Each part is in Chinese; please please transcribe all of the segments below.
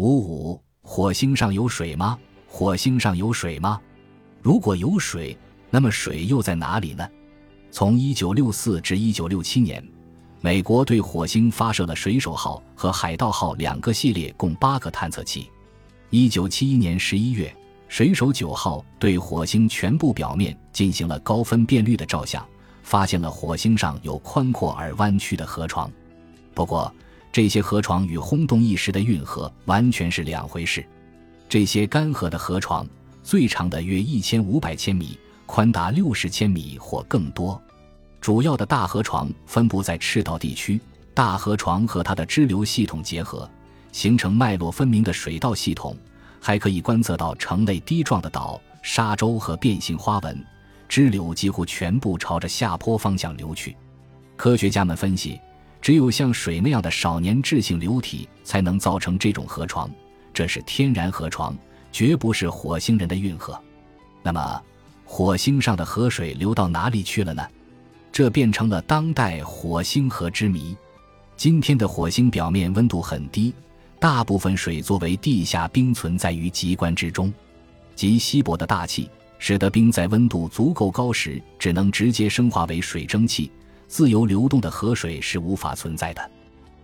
五五，火星上有水吗？火星上有水吗？如果有水，那么水又在哪里呢？从一九六四至一九六七年，美国对火星发射了水手号和海盗号两个系列，共八个探测器。一九七一年十一月，水手九号对火星全部表面进行了高分辨率的照相，发现了火星上有宽阔而弯曲的河床。不过，这些河床与轰动一时的运河完全是两回事。这些干涸的河床，最长的约一千五百千米，宽达六十千米或更多。主要的大河床分布在赤道地区，大河床和它的支流系统结合。形成脉络分明的水道系统，还可以观测到呈类滴状的岛、沙洲和变形花纹。支流几乎全部朝着下坡方向流去。科学家们分析，只有像水那样的少年质性流体才能造成这种河床，这是天然河床，绝不是火星人的运河。那么，火星上的河水流到哪里去了呢？这变成了当代火星河之谜。今天的火星表面温度很低。大部分水作为地下冰存在于极关之中，极稀薄的大气使得冰在温度足够高时只能直接升化为水蒸气，自由流动的河水是无法存在的。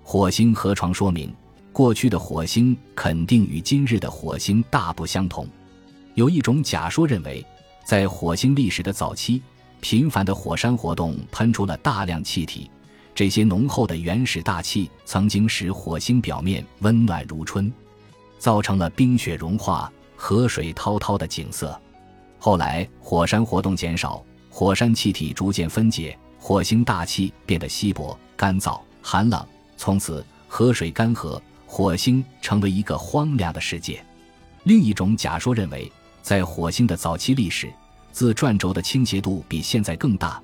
火星河床说明，过去的火星肯定与今日的火星大不相同。有一种假说认为，在火星历史的早期，频繁的火山活动喷出了大量气体。这些浓厚的原始大气曾经使火星表面温暖如春，造成了冰雪融化、河水滔滔的景色。后来火山活动减少，火山气体逐渐分解，火星大气变得稀薄、干燥、寒冷，从此河水干涸，火星成为一个荒凉的世界。另一种假说认为，在火星的早期历史，自转轴的倾斜度比现在更大，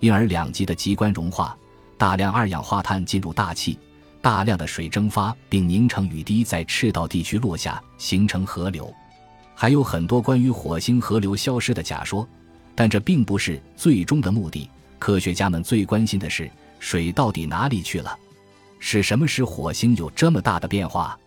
因而两极的极关融化。大量二氧化碳进入大气，大量的水蒸发并凝成雨滴，在赤道地区落下，形成河流。还有很多关于火星河流消失的假说，但这并不是最终的目的。科学家们最关心的是，水到底哪里去了？是什么使火星有这么大的变化？